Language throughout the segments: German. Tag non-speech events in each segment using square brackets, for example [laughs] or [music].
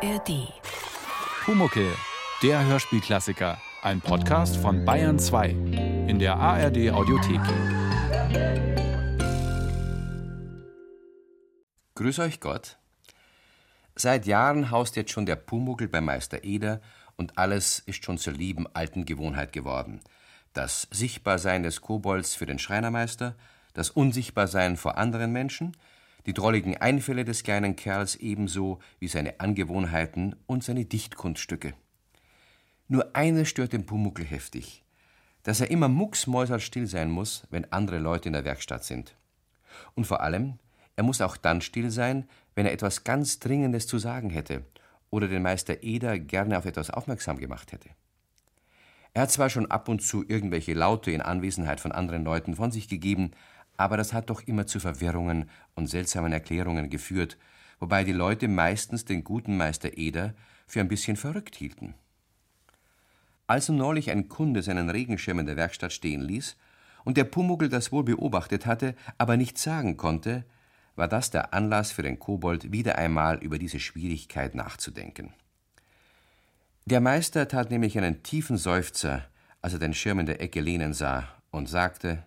ARD. Pumuckel, der Hörspielklassiker. Ein Podcast von Bayern 2 in der ARD Audiothek. Grüß euch Gott. Seit Jahren haust jetzt schon der Pumuckel bei Meister Eder und alles ist schon zur lieben alten Gewohnheit geworden. Das Sichtbarsein des Kobolds für den Schreinermeister, das Unsichtbarsein vor anderen Menschen – die drolligen Einfälle des kleinen Kerls ebenso wie seine Angewohnheiten und seine Dichtkunststücke. Nur eines stört den Pumuckl heftig, dass er immer mucksmäuserstill sein muss, wenn andere Leute in der Werkstatt sind. Und vor allem, er muss auch dann still sein, wenn er etwas ganz Dringendes zu sagen hätte oder den Meister Eder gerne auf etwas aufmerksam gemacht hätte. Er hat zwar schon ab und zu irgendwelche Laute in Anwesenheit von anderen Leuten von sich gegeben, aber das hat doch immer zu Verwirrungen und seltsamen Erklärungen geführt, wobei die Leute meistens den guten Meister Eder für ein bisschen verrückt hielten. Als nun neulich ein Kunde seinen Regenschirm in der Werkstatt stehen ließ und der Pumuckl das wohl beobachtet hatte, aber nichts sagen konnte, war das der Anlass für den Kobold, wieder einmal über diese Schwierigkeit nachzudenken. Der Meister tat nämlich einen tiefen Seufzer, als er den Schirm in der Ecke lehnen sah, und sagte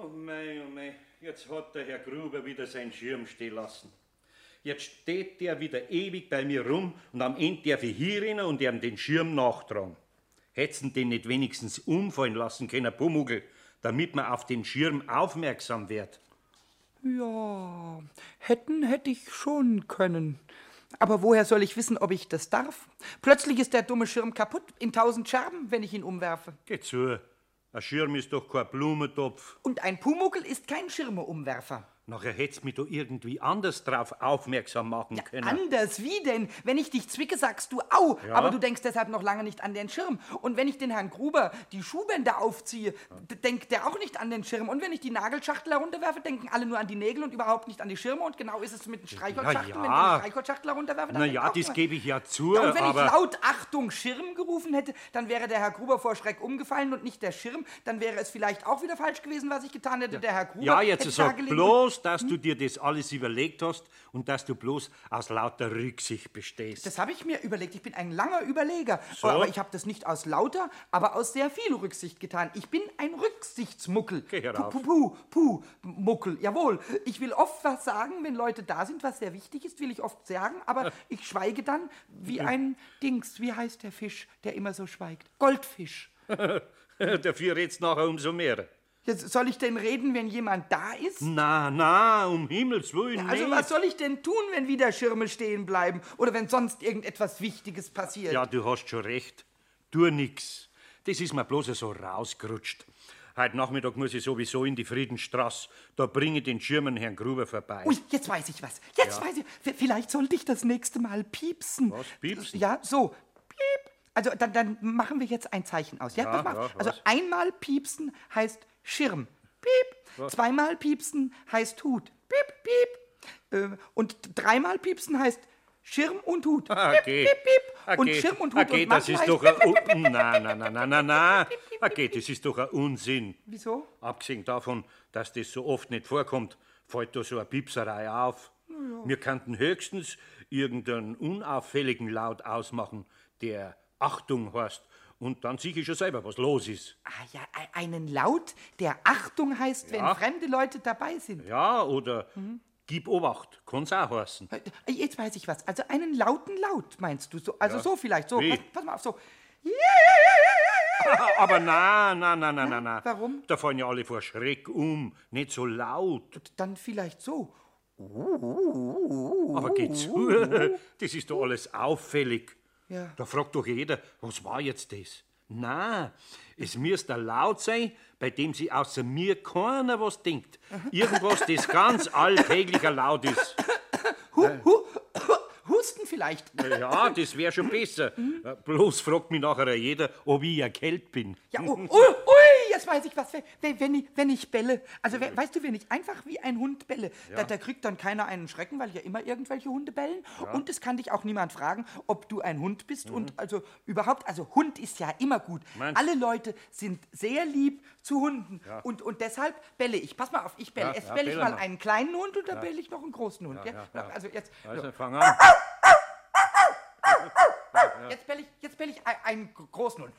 Oh mei, oh mei, jetzt hat der Herr Gruber wieder seinen Schirm stehen lassen. Jetzt steht der wieder ewig bei mir rum und am Ende darf ich hier rein und ihm den Schirm nachtragen. Hätten den nicht wenigstens umfallen lassen können, Pumuggel, damit man auf den Schirm aufmerksam wird. Ja, hätten hätte ich schon können. Aber woher soll ich wissen, ob ich das darf? Plötzlich ist der dumme Schirm kaputt in tausend Scherben, wenn ich ihn umwerfe. Geh zu. Ein Schirm ist doch kein Blumentopf. Und ein Pumuckel ist kein Schirmeumwerfer. Nachher hätt's mich doch irgendwie anders drauf aufmerksam machen Ja, können. anders, wie denn? Wenn ich dich zwicke, sagst du au, Ja. aber du denkst deshalb noch lange nicht an den Schirm. Und wenn ich den Herrn Gruber die Schuhbänder aufziehe, d- denkt der auch nicht an den Schirm. Und wenn ich die Nagelschachtel herunterwerfe, denken alle nur an die Nägel und überhaupt nicht an die Schirme. Und genau ist es mit den Streichholzschachteln. ja. Wenn ich die Streichholzschachtel herunterwerfe, dann Na denkt ja, auch das gebe ich ja zu, Ja, und wenn ich laut Achtung Schirm gerufen hätte, dann wäre der Herr Gruber vor Schreck umgefallen und nicht der Schirm. Dann wäre es vielleicht auch wieder falsch gewesen, was ich getan hätte. Der Herr Gruber Ja, jetzt hätte sag dagelegen- bloß, dass du dir das alles überlegt hast und dass du bloß aus lauter Rücksicht bestehst. Das habe ich mir überlegt. Ich bin ein langer Überleger. So? Aber ich habe das nicht aus lauter, aber aus sehr viel Rücksicht getan. Ich bin ein Rücksichtsmuckel. Geh herauf. Puh, puh, puh, Muckel. Jawohl. Ich will oft was sagen, wenn Leute da sind, was sehr wichtig ist, will ich oft sagen, aber [laughs] ich schweige dann wie ein Dings. Wie heißt der Fisch, der immer so schweigt? Goldfisch. [laughs] Dafür redst nachher umso mehr. Jetzt soll ich denn reden, wenn jemand da ist? Na, na, um Himmels Willen Also nicht. was soll ich denn tun, wenn wieder Schirme stehen bleiben oder wenn sonst irgendetwas Wichtiges passiert? Ja, du hast schon recht. Tu nix. Das ist mir bloß so rausgerutscht. Heute Nachmittag muss ich sowieso in die Friedenstraße. Da bringe ich den Schirmen Herrn Gruber vorbei. Ui, jetzt weiß ich was. Jetzt weiß ich. Vielleicht sollte ich das nächste Mal piepsen. Was, piepsen? Ja, so. Piep. Also dann, dann machen wir jetzt ein Zeichen aus. Ja, Ja, ja, also was? einmal piepsen heißt Schirm. Piep. Zweimal piepsen heißt Hut. Piep, piep. Äh, und dreimal piepsen heißt Schirm und Hut. Okay. Piep, piep, piep. Und Okay. Schirm und Hut. Okay, und das ist doch ein... Na, na, na, na, na, na. Okay, das ist doch ein Unsinn. Wieso? Abgesehen davon, dass das so oft nicht vorkommt, fällt da so eine Piepserei auf. Wir könnten höchstens irgendeinen unauffälligen Laut ausmachen, der Achtung heißt. Und dann sehe ich schon selber, was los ist. Ah ja, e- einen Laut, der Achtung heißt, Ja. wenn fremde Leute dabei sind. Ja, oder gib Obacht, kann's auch heißen. Äh, Jetzt weiß ich was. Also einen lauten Laut meinst du so? Also so vielleicht. So, Wie? pass, pass mal auf, so. [laughs] Aber na, na, na, na, na, na. warum? Da fallen ja alle vor Schreck um. Nicht so laut. Dann vielleicht so. Aber geh zu. [laughs] Das ist doch alles auffällig. Ja. Da fragt doch jeder, was war jetzt das? Na, es müsste ein laut sein, bei dem sich außer mir keiner was denkt. Irgendwas, das ganz alltäglicher Laut ist. Hu, hu, Husten vielleicht. Ja, das wäre schon besser. Äh, Bloß fragt mich nachher jeder, ob ich erkältet bin. Ja, ui, ui, jetzt weiß ich was. Wenn, wenn, ich, wenn ich belle, also we- weißt du, wenn ich einfach wie ein Hund belle, da, da kriegt dann keiner einen Schrecken, weil ja immer irgendwelche Hunde bellen. Und es kann dich auch niemand fragen, ob du ein Hund bist. Und also überhaupt, also Hund ist ja immer gut. Meinst- Alle Leute sind sehr lieb zu Hunden. Und, und deshalb belle ich. Pass mal auf, ich belle. Ja, Jetzt ja, belle ich belle mal mal. einen kleinen Hund und dann belle ich noch einen großen Hund. Ja, ja, ja. Also jetzt. Also, fang an. [laughs] Jetzt bell ich, jetzt bell ich ein- einen großen Hund.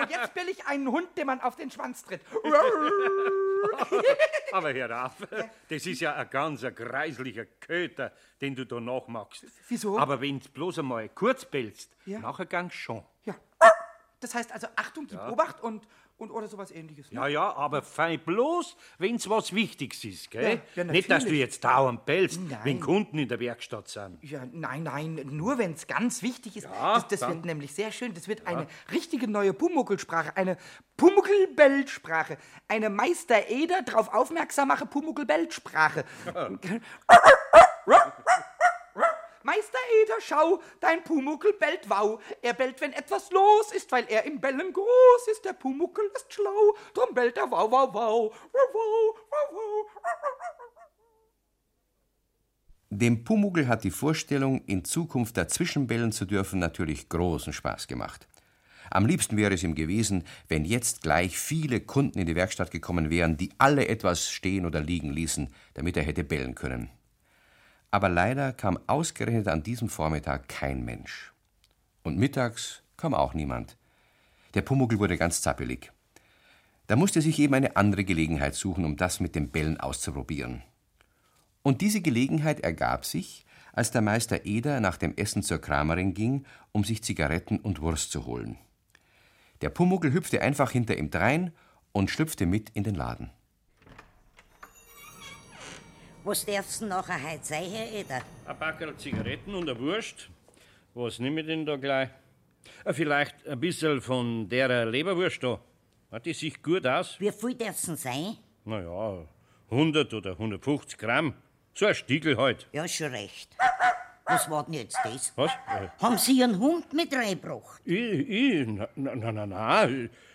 Und jetzt bell ich einen Hund, den man auf den Schwanz tritt. [laughs] Aber hör auf, das ist ja ein ganz greislicher Köter, den du da nachmachst. Wieso? Aber wenn du bloß einmal kurz bellst, Ja. nachher gang's schon. Ja. Das heißt also Achtung, gib Obacht und, und oder sowas ähnliches. ne? Ja, ja, aber fein bloß, wenn's was Wichtiges ist, gell? Ja, ja, Nicht, dass du jetzt dauernd bellst, Nein. wenn Kunden in der Werkstatt sind. Ja, nein, nein, nur wenn es ganz wichtig ist. Ja, das das wird nämlich sehr schön. Das wird eine richtige neue Pumuckelsprache, eine Pumuckl-Belt-Sprache. Eine Meister Eder drauf aufmerksam mache Pumuckl-Belt-Sprache. [laughs] [laughs] Meister Eder, schau, dein Pumuckel bellt wow. Er bellt, wenn etwas los ist, weil er im Bellen groß ist. Der Pumuckel ist schlau, drum bellt er wow, wow, wow. Dem Pumuckl hat die Vorstellung, in Zukunft dazwischen bellen zu dürfen, natürlich großen Spaß gemacht. Am liebsten wäre es ihm gewesen, wenn jetzt gleich viele Kunden in die Werkstatt gekommen wären, die alle etwas stehen oder liegen ließen, damit er hätte bellen können. Aber leider kam ausgerechnet an diesem Vormittag kein Mensch. Und mittags kam auch niemand. Der Pumuckl wurde ganz zappelig. Da musste sich eben eine andere Gelegenheit suchen, um das mit dem Bellen auszuprobieren. Und diese Gelegenheit ergab sich, als der Meister Eder nach dem Essen zur Kramerin ging, um sich Zigaretten und Wurst zu holen. Der Pumuckl hüpfte einfach hinter ihm drein und schlüpfte mit in den Laden. Was darf's denn nachher heute sein, Herr Eder? Ein Packerl Zigaretten und eine Wurst. Was nehme ich denn da gleich? Äh, Vielleicht ein bisschen von der Leberwurst da. Hat die sich gut aus? Wie viel darf's denn sein? Naja, 100 oder 150 Gramm. So ein Stiegel halt. Ja, schon recht. Was war denn jetzt das? Was? Äh, Haben Sie Ihren Hund mit reingebracht? Ich, ich, na, na, na, na,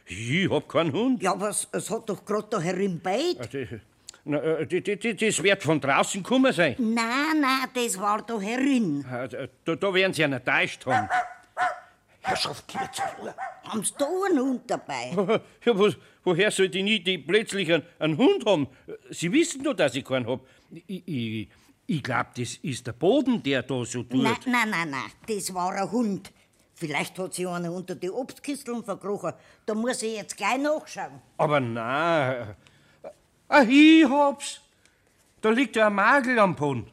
ich hab keinen Hund. Ja, was, es hat doch gerade da herimbeit. Äh, die- na, äh, die, die, die, das wird von draußen gekommen sein. Nein, nein, das war da herin. Äh, Da, da werden sie einen enttäuscht haben. Herrschaft, geh zur Ruhe. Haben Sie da einen Hund dabei? [laughs] Ja, wo, woher sollte ich nie die plötzlich einen, einen Hund haben? Sie wissen doch, dass ich keinen hab. Ich, ich, ich glaub, das ist der Boden, der da so tut. Nein, nein, nein, nein, das war ein Hund. Vielleicht hat sich einer unter die Obstkisteln verkrochen. Da muss ich jetzt gleich nachschauen. Aber nein. Ah, ich hab's. Da liegt ja ein Magel am Boden.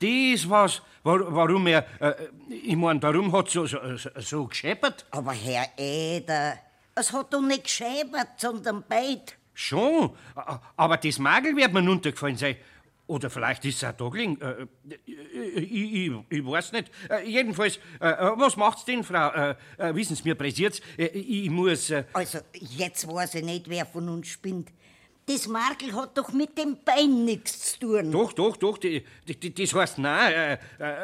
Das was, wa- warum er, äh, ich mein, warum hat so, so, so, gescheppert? Aber Herr Eder, es hat doch nicht geschäbert, sondern beit. Schon, aber das Magel wird mir runtergefallen sein. Oder vielleicht ist es da gelegen. Äh, äh, ich, ich, ich weiß nicht. Äh, jedenfalls, äh, äh, was macht's denn, Frau? Äh, wissen Sie, mir pressiert's. Ich muss. Also, jetzt weiß ich nicht, wer von uns spinnt. Das Markel hat doch mit dem Bein nichts zu tun. doch, doch, doch, die, die, das heißt, nein, äh,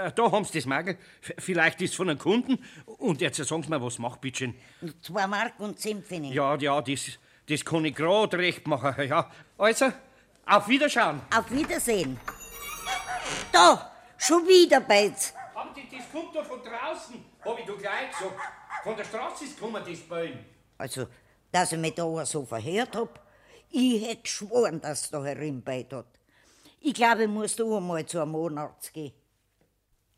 äh, da haben Sie das Magel. F- Vielleicht ist es von einem Kunden. Und jetzt sagen Sie mir, was macht, bitteschön. Zwei Mark und zehn Pfennig. Ja, ja, das, das kann ich grad recht machen. Ja, also, auf Wiederschauen. Auf Wiedersehen. Da, schon wieder beit's. Haben die, das kommt da von draußen, hab ich doch gleich gesagt. Von der Straße ist gekommen, das Bein. Also, dass ich mich da so verhört hab, ich hätt geschworen, dass da herimbeit hat. Ich glaube, ich muss da einmal zu einem Arzt gehen.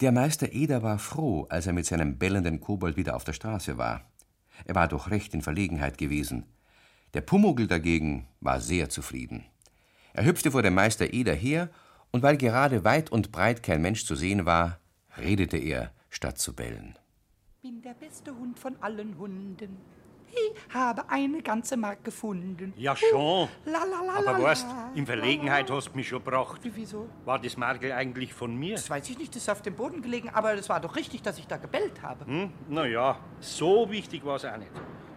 Der Meister Eder war froh, als er mit seinem bellenden Kobold wieder auf der Straße war. Er war doch recht in Verlegenheit gewesen. Der Pumuckl dagegen war sehr zufrieden. Er hüpfte vor dem Meister Eder her, und weil gerade weit und breit kein Mensch zu sehen war, redete er, statt zu bellen. Bin der beste Hund von allen Hunden. Ich habe eine ganze Mark gefunden. Ja, schon. La, la, la, Aber weißt, in Verlegenheit hast du mich schon gebracht. Wieso? War das Margel eigentlich von mir? Das weiß ich nicht, das ist auf dem Boden gelegen, aber es war doch richtig, dass ich da gebellt habe. Hm? Naja, so wichtig war es auch nicht.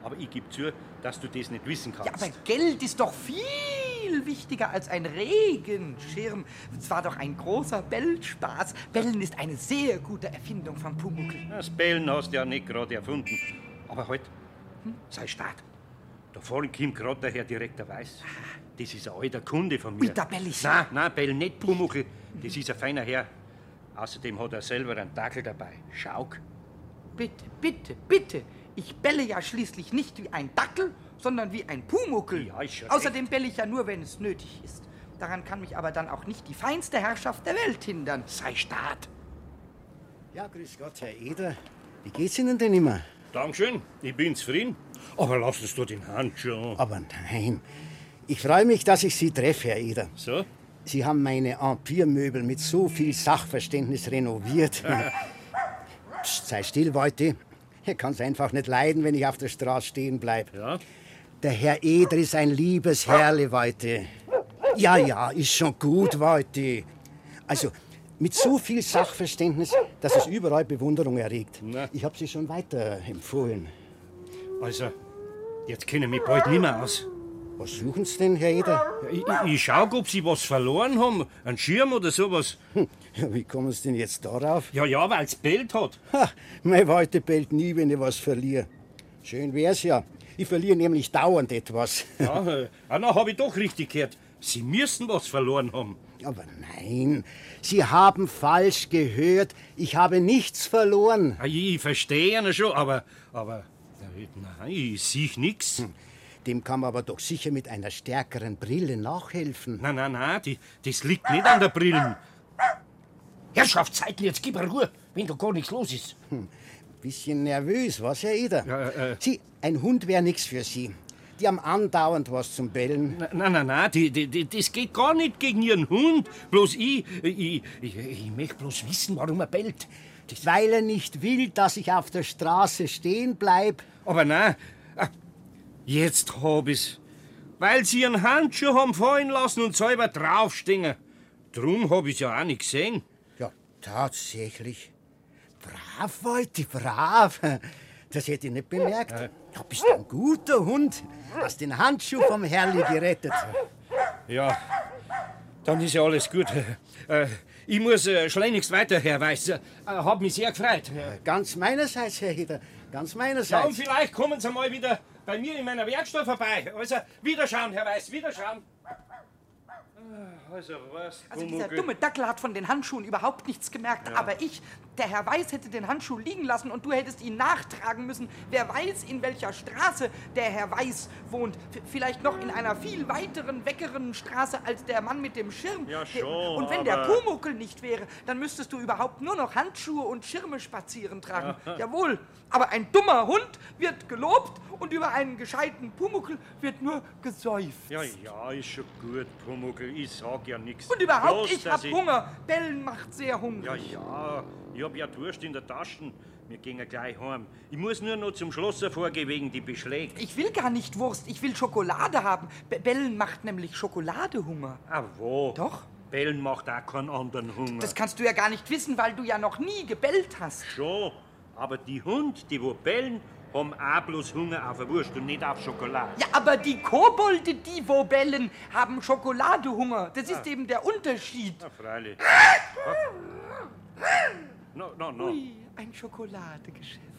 Aber ich gebe zu, dass du das nicht wissen Ja, kannst. aber Geld ist doch viel wichtiger als ein Regenschirm. Es war doch ein großer Bellspaß. Bellen ist eine sehr gute Erfindung von Pumuckl. das Bellen hast du ja nicht gerade erfunden. Aber halt, sei stark. Da vorne kommt gerade der Herr Direktor Weiß. Das ist ein alter Kunde von mir. Da bell ich. Nein, nein, Bell nicht Pumuckl. Das ist ein feiner Herr. Außerdem hat er selber einen Dackel dabei. Schauk. Bitte, bitte, bitte. Ich belle ja schließlich nicht wie ein Dackel, sondern wie ein Pumuckl. Ja, ist schon Außerdem belle ich ja nur, wenn es nötig ist. Daran kann mich aber dann auch nicht die feinste Herrschaft der Welt hindern. Sei stark. Ja, grüß Gott, Herr Eder. Wie geht's Ihnen denn immer? Dankeschön, ich bin zufrieden. Aber lass es doch den Handschuh an. Aber nein. Ich freue mich, dass ich Sie treffe, Herr Eder. So? Sie haben meine Empire-Möbel mit so viel Sachverständnis renoviert. [laughs] Psst, sei still, Leute. Er kann's einfach nicht leiden, wenn ich auf der Straße stehen bleib. Ja? Der Herr Eder ist ein liebes Herrle, Leute. Ja, ja, ist schon gut, Leute. Also, mit so viel Sachverständnis, dass es überall Bewunderung erregt. Na. Ich habe Sie schon weiter empfohlen. Also, jetzt kenne ich mich bald nicht mehr aus. Was suchen Sie denn, Herr Eder? Ich, ich, ich schau, ob Sie was verloren haben. Einen Schirm oder sowas. Wie kommen Sie denn jetzt darauf? Ja, ja, weil's bellt hat. Ha, mein Leute bellt nie, wenn ich was verliere. Schön wär's ja. Ich verliere nämlich dauernd etwas. Ja, äh, ah, na, hab ich doch richtig gehört. Sie müssen was verloren haben. Aber nein, Sie haben falsch gehört. Ich habe nichts verloren. Ich, verstehe ja schon, aber, aber, ja, nein, ich sehe nix. Dem kann man aber doch sicher mit einer stärkeren Brille nachhelfen. Nein, nein, nein, die, das liegt nicht an der Brille. Herrschaftszeiten, jetzt gib mir Ruhe, wenn da gar nichts los ist. Bisschen nervös, was, Herr Eder? Ja, äh, äh. Sie, ein Hund wäre nichts für Sie. Die haben andauernd was zum Bellen. Nein, nein, nein, die, die, die, das geht gar nicht gegen Ihren Hund. Bloß ich, ich, ich, ich möchte bloß wissen, warum er bellt. Das, Weil er nicht will, dass ich auf der Straße stehen bleib. aber nein, ah, jetzt hab ich's. Weil Sie Ihren Handschuh haben fallen lassen und selber draufstehen. Drum hab ich's ja auch nicht gesehen. Ja, tatsächlich. Brav, Wolti, brav. Das hätte ich nicht bemerkt. Ja, bist ein guter Hund. Hast den Handschuh vom Herrli gerettet. Ja, dann ist ja alles gut. Äh, ich muss äh, schleunigst weiter, Herr Weiß. Äh, hab mich sehr gefreut. Ganz meinerseits, Herr Eder. Ganz Ja, und meinerseits. vielleicht kommen Sie mal wieder bei mir in meiner Werkstatt vorbei. Also, wiederschauen, Herr Weiß, wiederschauen. Ah, Also dieser dumme Dackel hat von den Handschuhen überhaupt nichts gemerkt. Aber ich, der Herr Weiß, hätte den Handschuh liegen lassen und du hättest ihn nachtragen müssen. Wer weiß, in welcher Straße der Herr Weiß wohnt. V vielleicht noch in einer viel weiteren, weckeren Straße als der Mann mit dem Schirm. Ja, schon, Und wenn der Pumuckel nicht wäre, dann müsstest du überhaupt nur noch Handschuhe und Schirme spazieren tragen. [laughs] Jawohl. Aber ein dummer Hund wird gelobt und über einen gescheiten Pumuckel wird nur gesäuft. Ja, ja, ist schon gut, Pumuckl. Ich sag ja nichts. Und überhaupt, Bloß, ich hab Hunger. Bellen macht sehr Ja, hungrig. ja, ich hab ja Durst in der Tasche. Wir gehen gleich heim. Ich muss nur noch zum Schloss vorgehen wegen die Beschläge. Ich will gar nicht Wurst, ich will Schokolade haben. Be Bellen macht nämlich Schokoladehunger. Ah, wo? Doch. Bellen macht auch keinen anderen Hunger. Das kannst du ja gar nicht wissen, weil du ja noch nie gebellt hast. Schon. Aber die Hund, die wo bellen, haben auch bloß Hunger auf Wurst und nicht auf Schokolade. Ja, aber die Kobolde, die wo bellen, haben Schokoladehunger. Das ist eben der Unterschied. Na, freilich. No, no, no. Ui, ein Schokoladegeschäft.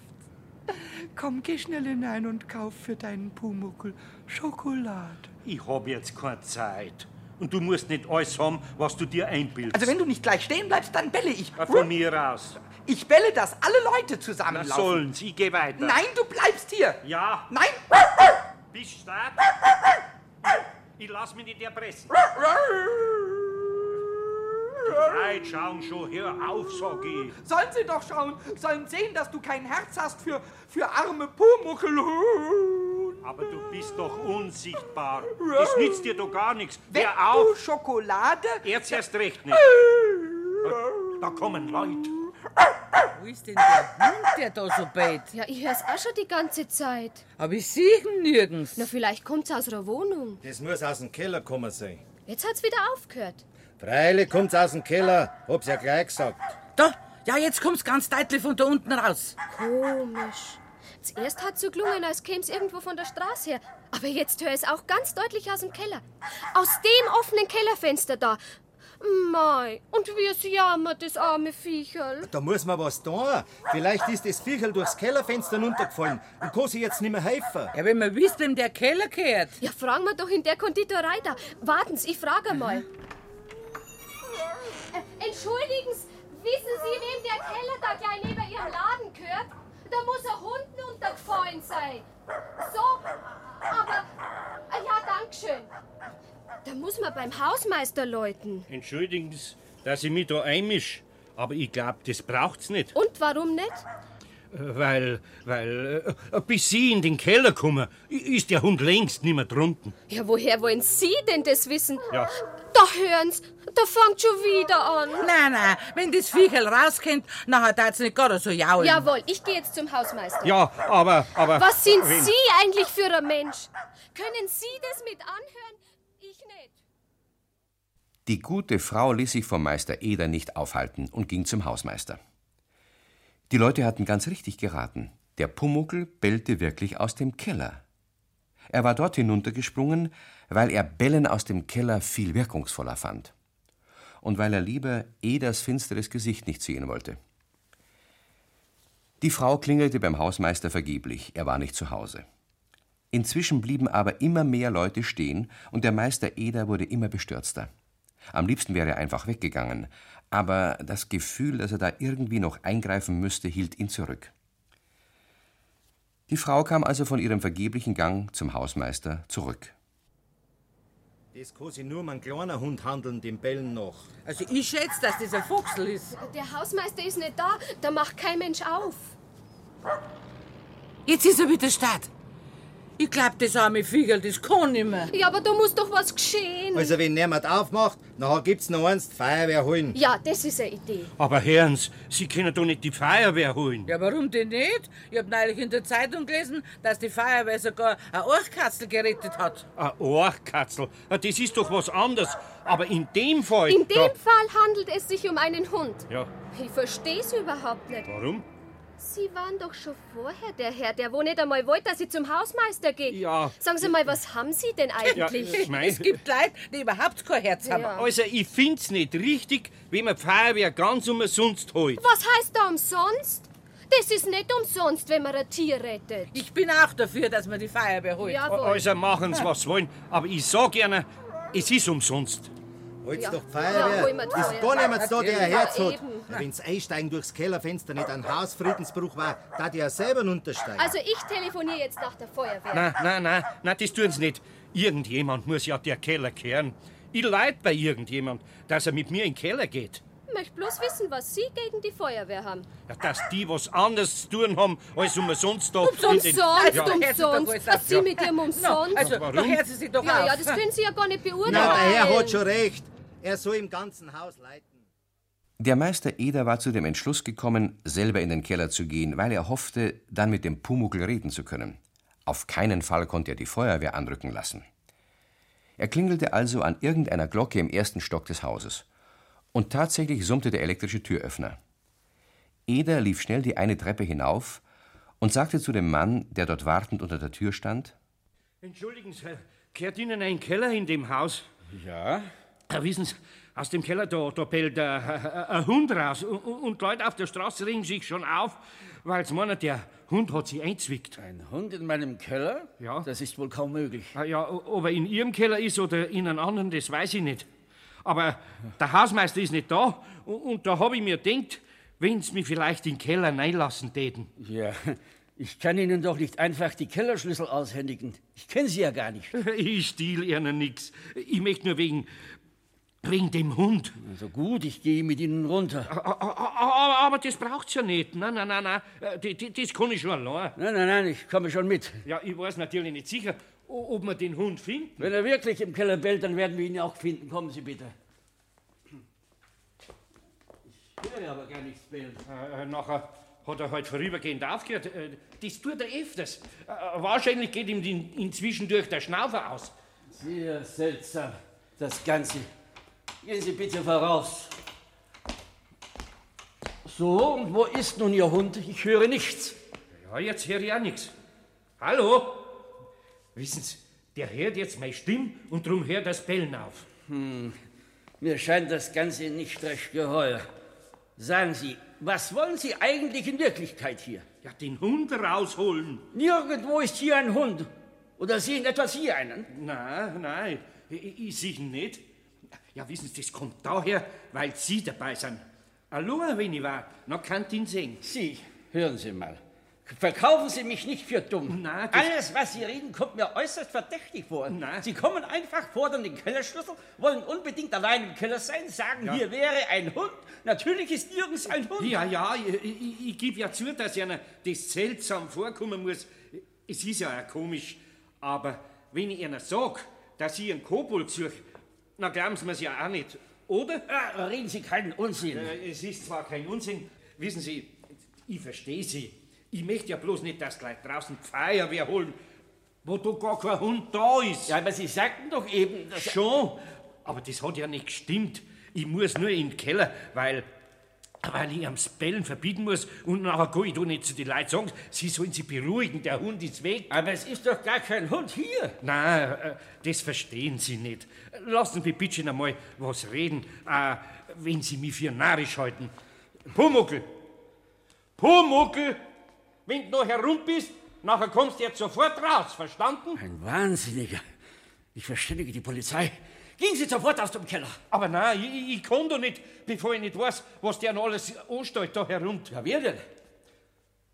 Komm, geh schnell hinein und kauf für deinen Pumuckel Schokolade. Ich hab jetzt keine Zeit. Und du musst nicht alles haben, was du dir einbildest. Also wenn du nicht gleich stehen bleibst, dann belle ich. Ah, Von mir aus. Ich belle, dass alle Leute zusammenlaufen. sollen's. Ich geh weiter. Nein, du bleibst hier. Ja, Nein. bist stark. Ich lass mich nicht erpressen. Leute schauen schon, hör auf, sag ich. Sollen sie doch schauen, sollen sehen, dass du kein Herz hast für, für arme Pumuckel. Aber du bist doch unsichtbar. Das nützt dir doch gar nichts. Wenn Hör du auf. Schokolade... Jetzt erst recht nicht. Da kommen Leute. Wo ist denn der Hund, der da so bellt? Ja, ich hör's auch schon die ganze Zeit. Aber ich sehe ihn nirgends. Na, vielleicht kommt's aus einer Wohnung. Das muss aus dem Keller kommen sein. Jetzt hat's wieder aufgehört. Freilich kommt's aus dem Keller, hab's ja gleich gesagt. Da, ja, jetzt kommt's ganz deutlich von da unten raus. Komisch. Zuerst hat's so gelungen, als käm's irgendwo von der Straße her. Aber jetzt hör es auch ganz deutlich aus dem Keller. Aus dem offenen Kellerfenster da. Mei, und wie es jammert, das arme Viecherl. Da muss man was tun. Vielleicht ist das Viecherl durchs Kellerfenster runtergefallen und kann sich jetzt nicht mehr helfen. Ja, wenn man wisst, wem der Keller gehört. Ja, fragen wir doch in der Konditorei da. Warten Sie, ich frage mal. Äh, entschuldigen Sie, wissen Sie, wem der Keller da gleich neben Ihrem Laden gehört? Da muss ein Hund untergefallen sein. So, aber... Ah, ja, dankeschön. Da muss man beim Hausmeister läuten. Entschuldigen Sie, dass ich mich da einmisch. aber ich glaub, das braucht's nicht. Und warum nicht? Weil, weil, äh, bis Sie in den Keller kommen, i- ist der Hund längst nicht mehr drunten. Ja, woher wollen Sie denn das wissen? Ja. Da hören's, da fängt schon wieder an. Nein, nein, wenn das Viecherl rauskommt, nachher darf's nicht gar so jaulen. Jawohl, ich gehe jetzt zum Hausmeister. Ja, aber, aber... Was sind wenn- Sie eigentlich für ein Mensch? Können Sie das mit anhören? Ich nicht. Die gute Frau ließ sich vom Meister Eder nicht aufhalten und ging zum Hausmeister. Die Leute hatten ganz richtig geraten. Der Pumuckel bellte wirklich aus dem Keller. Er war dort hinuntergesprungen, weil er Bellen aus dem Keller viel wirkungsvoller fand. Und weil er lieber Eders finsteres Gesicht nicht sehen wollte. Die Frau klingelte beim Hausmeister vergeblich, er war nicht zu Hause. Inzwischen blieben aber immer mehr Leute stehen und der Meister Eder wurde immer bestürzter. Am liebsten wäre er einfach weggegangen, aber das Gefühl, dass er da irgendwie noch eingreifen müsste, hielt ihn zurück. Die Frau kam also von ihrem vergeblichen Gang zum Hausmeister zurück. Das kann sich nur einen kleinen Hund handeln, dem Bellen nach. Also ich schätze, dass das ein Fuchsel ist. Der Hausmeister ist nicht da, da macht kein Mensch auf. Jetzt ist er wieder Stadt. Ich glaub, das arme Viecherl, das kann nicht mehr. Ja, aber da muss doch was geschehen. Also, wenn niemand aufmacht, nachher gibt's noch eins, die Feuerwehr holen. Ja, das ist eine Idee. Aber Herrens, Sie können doch nicht die Feuerwehr holen. Ja, warum denn nicht? Ich hab neulich in der Zeitung gelesen, dass die Feuerwehr sogar eine Orchkatzel gerettet hat. Ein Ohrkatzel, das ist doch was anderes. Aber in dem Fall... In dem Fall handelt es sich um einen Hund. Ja, Ich versteh's überhaupt nicht. warum? Sie waren doch schon vorher der Herr, der wo nicht einmal wollte, dass ich zum Hausmeister gehe. Ja. Sagen Sie mal, was haben Sie denn eigentlich? Ja, mein- Es gibt Leute, die überhaupt kein Herz haben. Ja. Also, ich find's nicht richtig, wenn man die Feuerwehr ganz umsonst holt. Was heißt da umsonst? Das ist nicht umsonst, wenn man ein Tier rettet. Ich bin auch dafür, dass man die Feuerwehr holt. Jawohl. Also machen's, was sie wollen. Aber ich sag gerne, es ist umsonst. Holt's Ja. doch Ja, Feuerwehr. wir die ist gar niemand da, der ein Ja, Herz hat. Ja, Wenn's Einsteigen durchs Kellerfenster nicht ein Hausfriedensbruch war, da die ja selber untersteigen. Also ich telefoniere jetzt nach der Feuerwehr. Nein, nein, nein, nein, das tun sie nicht. Irgendjemand muss ja der Keller kehren. Ich leid bei irgendjemand, dass er mit mir in den Keller geht. Ich möchte bloß wissen, was Sie gegen die Feuerwehr haben. Ja, dass die was anderes zu tun haben, als umsonst da... in Umsonst, den- Ja, umsonst. Doch wohl Was Sie mit Ihrem Umsonst? Also, Warum? sie sich doch ja, auf. ja, das können Sie ja gar nicht beurteilen. Na, der Herr hat schon recht. Er soll im ganzen Haus leiten. Der Meister Eder war zu dem Entschluss gekommen, selber in den Keller zu gehen, weil er hoffte, dann mit dem Pumuckl reden zu können. Auf keinen Fall konnte er die Feuerwehr anrücken lassen. Er klingelte also an irgendeiner Glocke im ersten Stock des Hauses. Und tatsächlich summte der elektrische Türöffner. Eder lief schnell die eine Treppe hinauf und sagte zu dem Mann, der dort wartend unter der Tür stand, Entschuldigen Sie, kehrt Ihnen ein Keller in dem Haus? Ja? Wissen Sie, aus dem Keller da, da bellt ein, Hund raus und, und Leute auf der Straße regen sich schon auf, weil sie meinen, der Hund hat sie einzwickt. Ein Hund in meinem Keller? Ja. Das ist wohl kaum möglich. Ah, Ja, ob er in Ihrem Keller ist oder in einem anderen, das weiß ich nicht. Aber der Hausmeister ist nicht da und, und da habe ich mir gedacht, wenn Sie mich vielleicht in den Keller reinlassen täten. Ja, [laughs] ich kann Ihnen doch nicht einfach die Kellerschlüssel aushändigen. Ich kenne Sie ja gar nicht. [laughs] Ich stiehl Ihnen nix. Ich möchte nur wegen, wegen dem Hund. Also gut, ich gehe mit Ihnen runter. Aber, aber das braucht's ja nicht. Nein, nein, nein, nein. Äh, Das kann ich schon allein. Nein, nein, nein, ich komme schon mit. Ja, ich weiß natürlich nicht sicher, ob wir den Hund finden. Wenn er wirklich im Keller bellt, dann werden wir ihn auch finden. Kommen Sie bitte. Ich höre aber gar nichts bellen. Äh, nachher hat er halt vorübergehend aufgehört. Äh, das tut er öfters. Äh, wahrscheinlich geht ihm in, inzwischen durch der Schnaufer aus. Sehr seltsam, das Ganze. Gehen Sie bitte voraus. So, und wo ist nun Ihr Hund? Ich höre nichts. Ja, jetzt höre ich auch nichts. Hallo? Wissen Sie, der hört jetzt meine Stimme und drum hört das Bellen auf. Mir scheint das Ganze nicht recht geheuer. Sagen Sie, was wollen Sie eigentlich in Wirklichkeit hier? Ja, den Hund rausholen. Nirgendwo ist hier ein Hund. Oder sehen etwas hier einen? Nein, nein, ich, ich sehe ihn nicht. Ja, wissen Sie, das kommt daher, weil Sie dabei sind. Hallo, wenn ich war, noch kann ihn sehen. Sie, hören Sie mal. Verkaufen Sie mich nicht für dumm. Na, Alles, was Sie reden, kommt mir äußerst verdächtig vor. Na. Sie kommen einfach, fordern den Kellerschlüssel, wollen unbedingt allein im Keller sein, sagen, hier wäre ein Hund. Natürlich ist nirgends ein Hund. Ja, ja, ich, ich, ich gebe ja zu, dass einer das seltsam vorkommen muss. Es ist ja auch komisch. Aber wenn ich einer sage, dass ich einen Kobold suche, dann glauben sie mir's ja auch nicht. Oder? Ah, reden Sie keinen Unsinn. Äh, Es ist zwar kein Unsinn, wissen Sie, ich verstehe Sie. Ich möchte ja bloß nicht, dass Leute draußen Feuerwehr holen, wo da gar kein Hund da ist. Ja, aber Sie sagten doch eben, dass... Schon, aber das hat ja nicht gestimmt. Ich muss nur in den Keller, weil, weil ich am Bellen verbieten muss und nachher kann ich da nicht zu den Leuten sagen, sie sollen sich beruhigen, der Hund ist weg. Aber es ist doch gar kein Hund hier. Nein, äh, das verstehen Sie nicht. Lassen Sie bitte einmal was reden, äh, wenn Sie mich für narrisch halten. Pumuckel! Pumuckel! Wenn du noch herum bist, nachher kommst du jetzt sofort raus, verstanden? Ein Wahnsinniger. Ich verständige die Polizei. Gehen Sie sofort aus dem Keller. Aber nein, ich, ich kann doch nicht, bevor ich nicht weiß, was der noch alles anstellt da herunter. Ja, wer denn?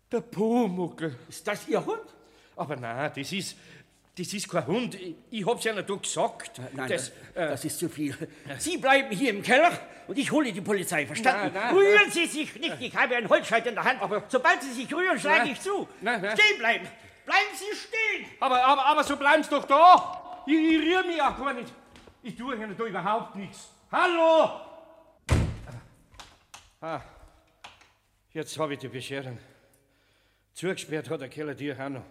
Der Pumuckel. Ist das Ihr Hund? Aber nein, das ist, das ist kein Hund. Ich, ich hab's ja nicht gesagt. Nein, das, das, das ist zu viel. Sie bleiben hier im Keller und ich hole die Polizei, verstanden? Nein, nein, rühren Sie sich nicht, ich habe einen Holzscheit in der Hand. Aber sobald Sie sich rühren, schlage ich zu. Nein, nein. Stehen bleiben. Bleiben Sie stehen. aber, aber, aber so bleiben Sie doch da. Ich, ich rühr mich auch gar nicht. Ich tue Ihnen da überhaupt nichts. Hallo! Ah, jetzt habe ich die Bescherung. Zugesperrt hat der Keller dir auch noch.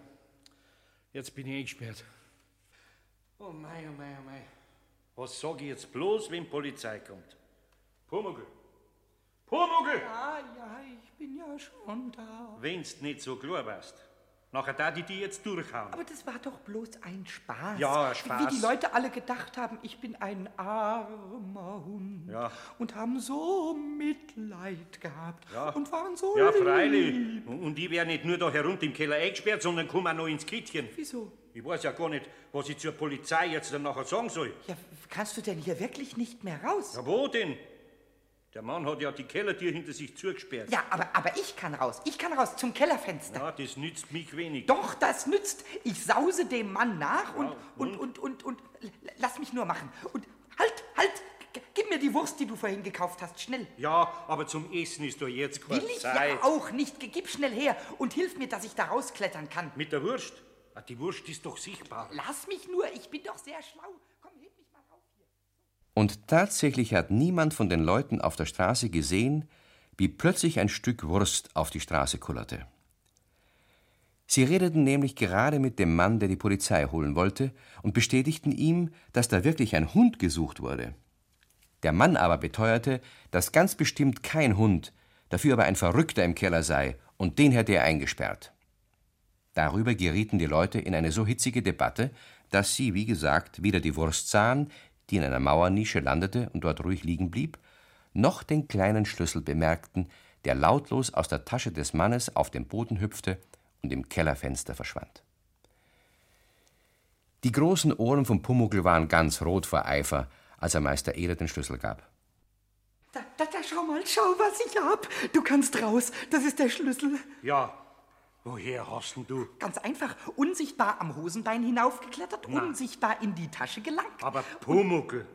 Jetzt bin ich eingesperrt. Oh mei, oh mei, oh mei. Was sag ich jetzt bloß, wenn die Polizei kommt? Pumuckl! Pumuckl! Ja, ja, ich bin ja schon da. Wenn's nicht so klar warst, nachher da die die jetzt durchhauen. Aber das war doch bloß ein Spaß. Ja, ein Spaß. Wie die Leute alle gedacht haben, ich bin ein armer Hund. Ja. Und haben so Mitleid gehabt. Ja. Und waren so Ja, lieb. freilich. Und ich wäre nicht nur da herunter im Keller eingesperrt, sondern komme auch noch ins Kittchen. Wieso? Ich weiß ja gar nicht, was ich zur Polizei jetzt dann nachher sagen soll. Ja, kannst du denn hier wirklich nicht mehr raus? Ja, wo denn? Der Mann hat ja die Kellertür hinter sich zugesperrt. Ja, aber, aber ich kann raus. Ich kann raus zum Kellerfenster. Ja, das nützt mich wenig. Doch, das nützt. Ich sause dem Mann nach und, Ja, und, und, und, und, l- lass mich nur machen. Und halt, halt, gib mir die Wurst, die du vorhin gekauft hast, schnell. Ja, aber zum Essen ist doch jetzt keine Will ich Zeit. ja auch nicht. Gib schnell her und hilf mir, dass ich da rausklettern kann. Mit der Wurst? Ah, die Wurst ist doch sichtbar. Lass mich nur, ich bin doch sehr schlau. Komm, heb mich mal rauf hier. Und tatsächlich hat niemand von den Leuten auf der Straße gesehen, wie plötzlich ein Stück Wurst auf die Straße kullerte. Sie redeten nämlich gerade mit dem Mann, der die Polizei holen wollte, und bestätigten ihm, dass da wirklich ein Hund gesucht wurde. Der Mann aber beteuerte, dass ganz bestimmt kein Hund, dafür aber ein Verrückter im Keller sei, und den hätte er eingesperrt. Darüber gerieten die Leute in eine so hitzige Debatte, dass sie, wie gesagt, weder die Wurst sahen, die in einer Mauernische landete und dort ruhig liegen blieb, noch den kleinen Schlüssel bemerkten, der lautlos aus der Tasche des Mannes auf den Boden hüpfte und im Kellerfenster verschwand. Die großen Ohren vom Pumuckl waren ganz rot vor Eifer, als er Meister Eder den Schlüssel gab. Da, da, da, schau mal, schau, was ich hab. Du kannst raus. Das ist der Schlüssel. Ja, woher hast denn du? Ganz einfach. Unsichtbar am Hosenbein hinaufgeklettert, unsichtbar in die Tasche gelangt. Aber Pumuckel,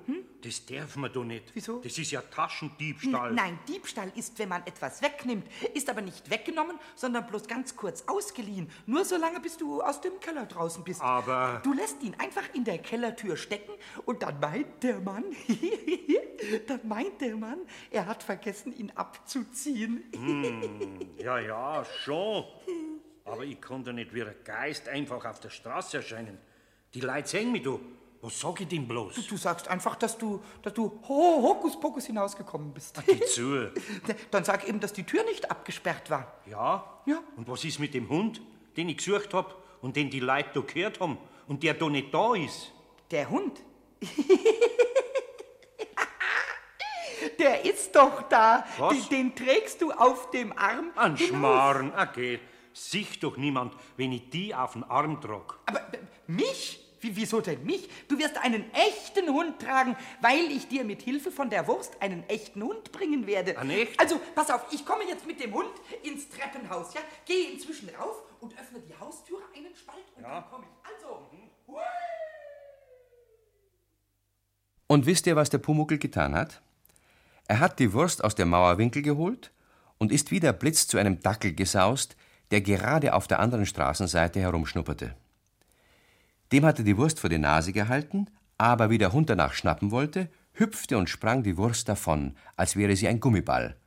das darf man doch nicht. Wieso? Das ist ja Taschendiebstahl. Nein, Diebstahl ist, wenn man etwas wegnimmt. Ist aber nicht weggenommen, sondern bloß ganz kurz ausgeliehen. Nur so lange, bis du aus dem Keller draußen bist. Aber- Du lässt ihn einfach in der Kellertür stecken und dann meint der Mann, [laughs] dann meint der Mann, er hat vergessen, ihn abzuziehen. Ja, ja, schon. [laughs] Aber ich kann doch nicht wie ein Geist einfach auf der Straße erscheinen. Die Leute sehen mich da. Was sag ich denn bloß? Du sagst einfach, dass du, dass du ho Hokuspokus hinausgekommen bist. Geh zu. [laughs] Dann sag eben, dass die Tür nicht abgesperrt war. Ja? Ja. Und was ist mit dem Hund, den ich gesucht hab und den die Leute da gehört haben und der da nicht da ist? Der Hund? [laughs] Der ist doch da. Was? Den, den trägst du auf dem Arm. Hinaus. Schmarrn, okay. Sieht doch niemand, wenn ich die auf den Arm trag. Aber mich? Wie, wieso denn mich? Du wirst einen echten Hund tragen, weil ich dir mit Hilfe von der Wurst einen echten Hund bringen werde. Ein echt? Also, pass auf, ich komme jetzt mit dem Hund ins Treppenhaus, ja? Gehe inzwischen rauf und öffne die Haustüre einen Spalt und dann komme ich. Also, hui! Und wisst ihr, was der Pumuckel getan hat? Er hat die Wurst aus dem Mauerwinkel geholt und ist wie der Blitz zu einem Dackel gesaust, der gerade auf der anderen Straßenseite herumschnupperte. Dem hatte die Wurst vor die Nase gehalten, aber wie der Hund danach schnappen wollte, hüpfte und sprang die Wurst davon, als wäre sie ein Gummiball.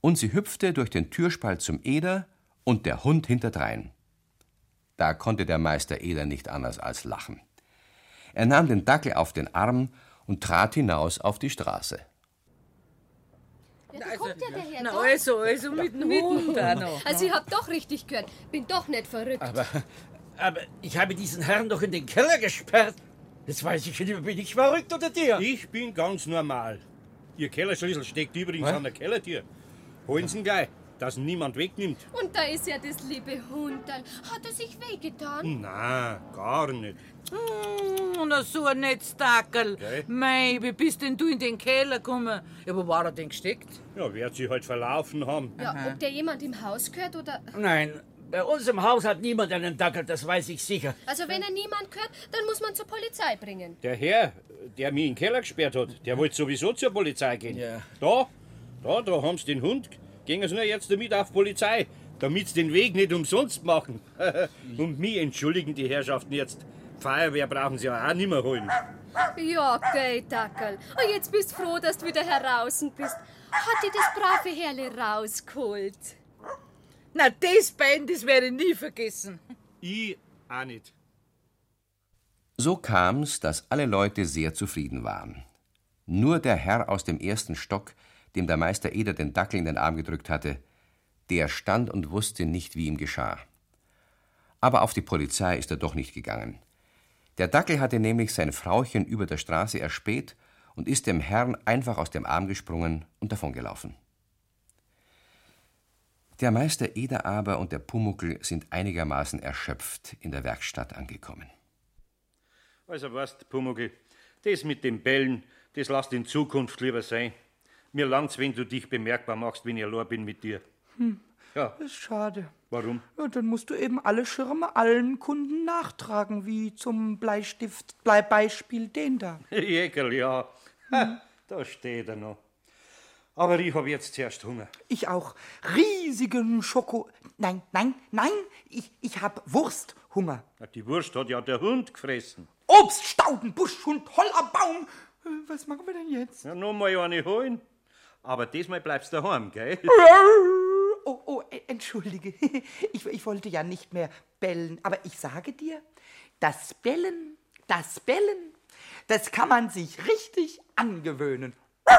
Und sie hüpfte durch den Türspalt zum Eder und der Hund hinterdrein. Da konnte der Meister Eder nicht anders als lachen. Er nahm den Dackel auf den Arm und trat hinaus auf die Straße. Ja, da kommt ja der Herr Na doch. also, also mit dem Hund auch noch. Also ich hab doch richtig gehört. Bin doch nicht verrückt. Aber, aber ich habe diesen Herrn doch in den Keller gesperrt. Jetzt weiß ich nicht, bin ich verrückt oder dir? Ich bin ganz normal. Ihr Kellerschlüssel steckt übrigens an der Kellertür. Holen Sie ihn gleich, dass ihn niemand wegnimmt. Und da ist ja das liebe Hundal. Hat er sich wehgetan? Na, gar nicht. Na, so ein Netzdackel. Gell? Mei, wie bist denn du in den Keller gekommen? Ja, wo war er denn gesteckt? Ja, wird sie halt verlaufen haben. Ja, ob der jemand im Haus gehört oder. Nein, bei uns im Haus hat niemand einen Dackel, das weiß ich sicher. Also wenn er niemand gehört, dann muss man zur Polizei bringen. Der Herr, der mich in den Keller gesperrt hat, der wollte sowieso zur Polizei gehen. Ja. Da, da, da haben sie den Hund. Gehen sie nur jetzt damit auf Polizei, damit sie den Weg nicht umsonst machen. [laughs] Und mich entschuldigen die Herrschaften jetzt. Feuerwehr brauchen sie ja auch nicht mehr holen. Ja, gell, Dackel. Und jetzt bist froh, dass du wieder heraus bist. Hat dir das brave Herrle rausgeholt? Na, das Bein, das werde ich nie vergessen. Ich auch nicht. So kam's, dass alle Leute sehr zufrieden waren. Nur der Herr aus dem ersten Stock, dem der Meister Eder den Dackel in den Arm gedrückt hatte, der stand und wusste nicht, wie ihm geschah. Aber auf die Polizei ist er doch nicht gegangen. Der Dackel hatte nämlich sein Frauchen über der Straße erspäht und ist dem Herrn einfach aus dem Arm gesprungen und davongelaufen. Der Meister Eder aber und der Pumuckel sind einigermaßen erschöpft in der Werkstatt angekommen. Also weißt, Pumuckl, das mit dem Bellen, das lasst in Zukunft lieber sein. Mir langt's, wenn du dich bemerkbar machst, wenn ich allein bin mit dir. Ja, Das ist schade. warum? Ja, dann musst du eben alle Schirme allen Kunden nachtragen, wie zum Bleistift, Blei Beispiel den da. [laughs] Jägerl, ja. Ha, da steht er noch. Aber ich hab jetzt zuerst Hunger. Ich auch. Riesigen Schoko... Nein, nein, nein, ich, ich hab Wursthunger. Na, Die Wurst hat ja der Hund gefressen. Obststauden, Buschhund, holler Baum. Äh, Was machen wir denn jetzt? Ja, noch mal eine holen. Aber diesmal bleibst du daheim, gell? [laughs] Oh, oh, äh, entschuldige. [laughs] Ich, ich wollte ja nicht mehr bellen. Aber ich sage dir, das Bellen, das Bellen, das kann man sich richtig angewöhnen. [laughs]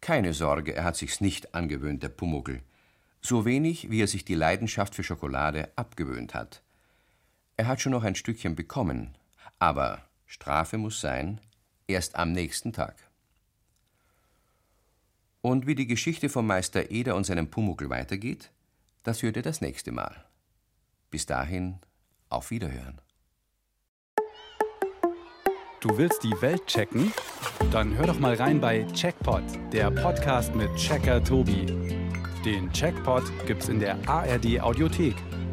Keine Sorge, er hat sich's nicht angewöhnt, der Pumuckel. So wenig, wie er sich die Leidenschaft für Schokolade abgewöhnt hat. Er hat schon noch ein Stückchen bekommen, aber Strafe muss sein, erst am nächsten Tag. Und wie die Geschichte vom Meister Eder und seinem Pumuckel weitergeht, das hört ihr das nächste Mal. Bis dahin, auf Wiederhören. Du willst die Welt checken? Dann hör doch mal rein bei Checkpot, der Podcast mit Checker Tobi. Den Checkpot gibt's in der ARD Audiothek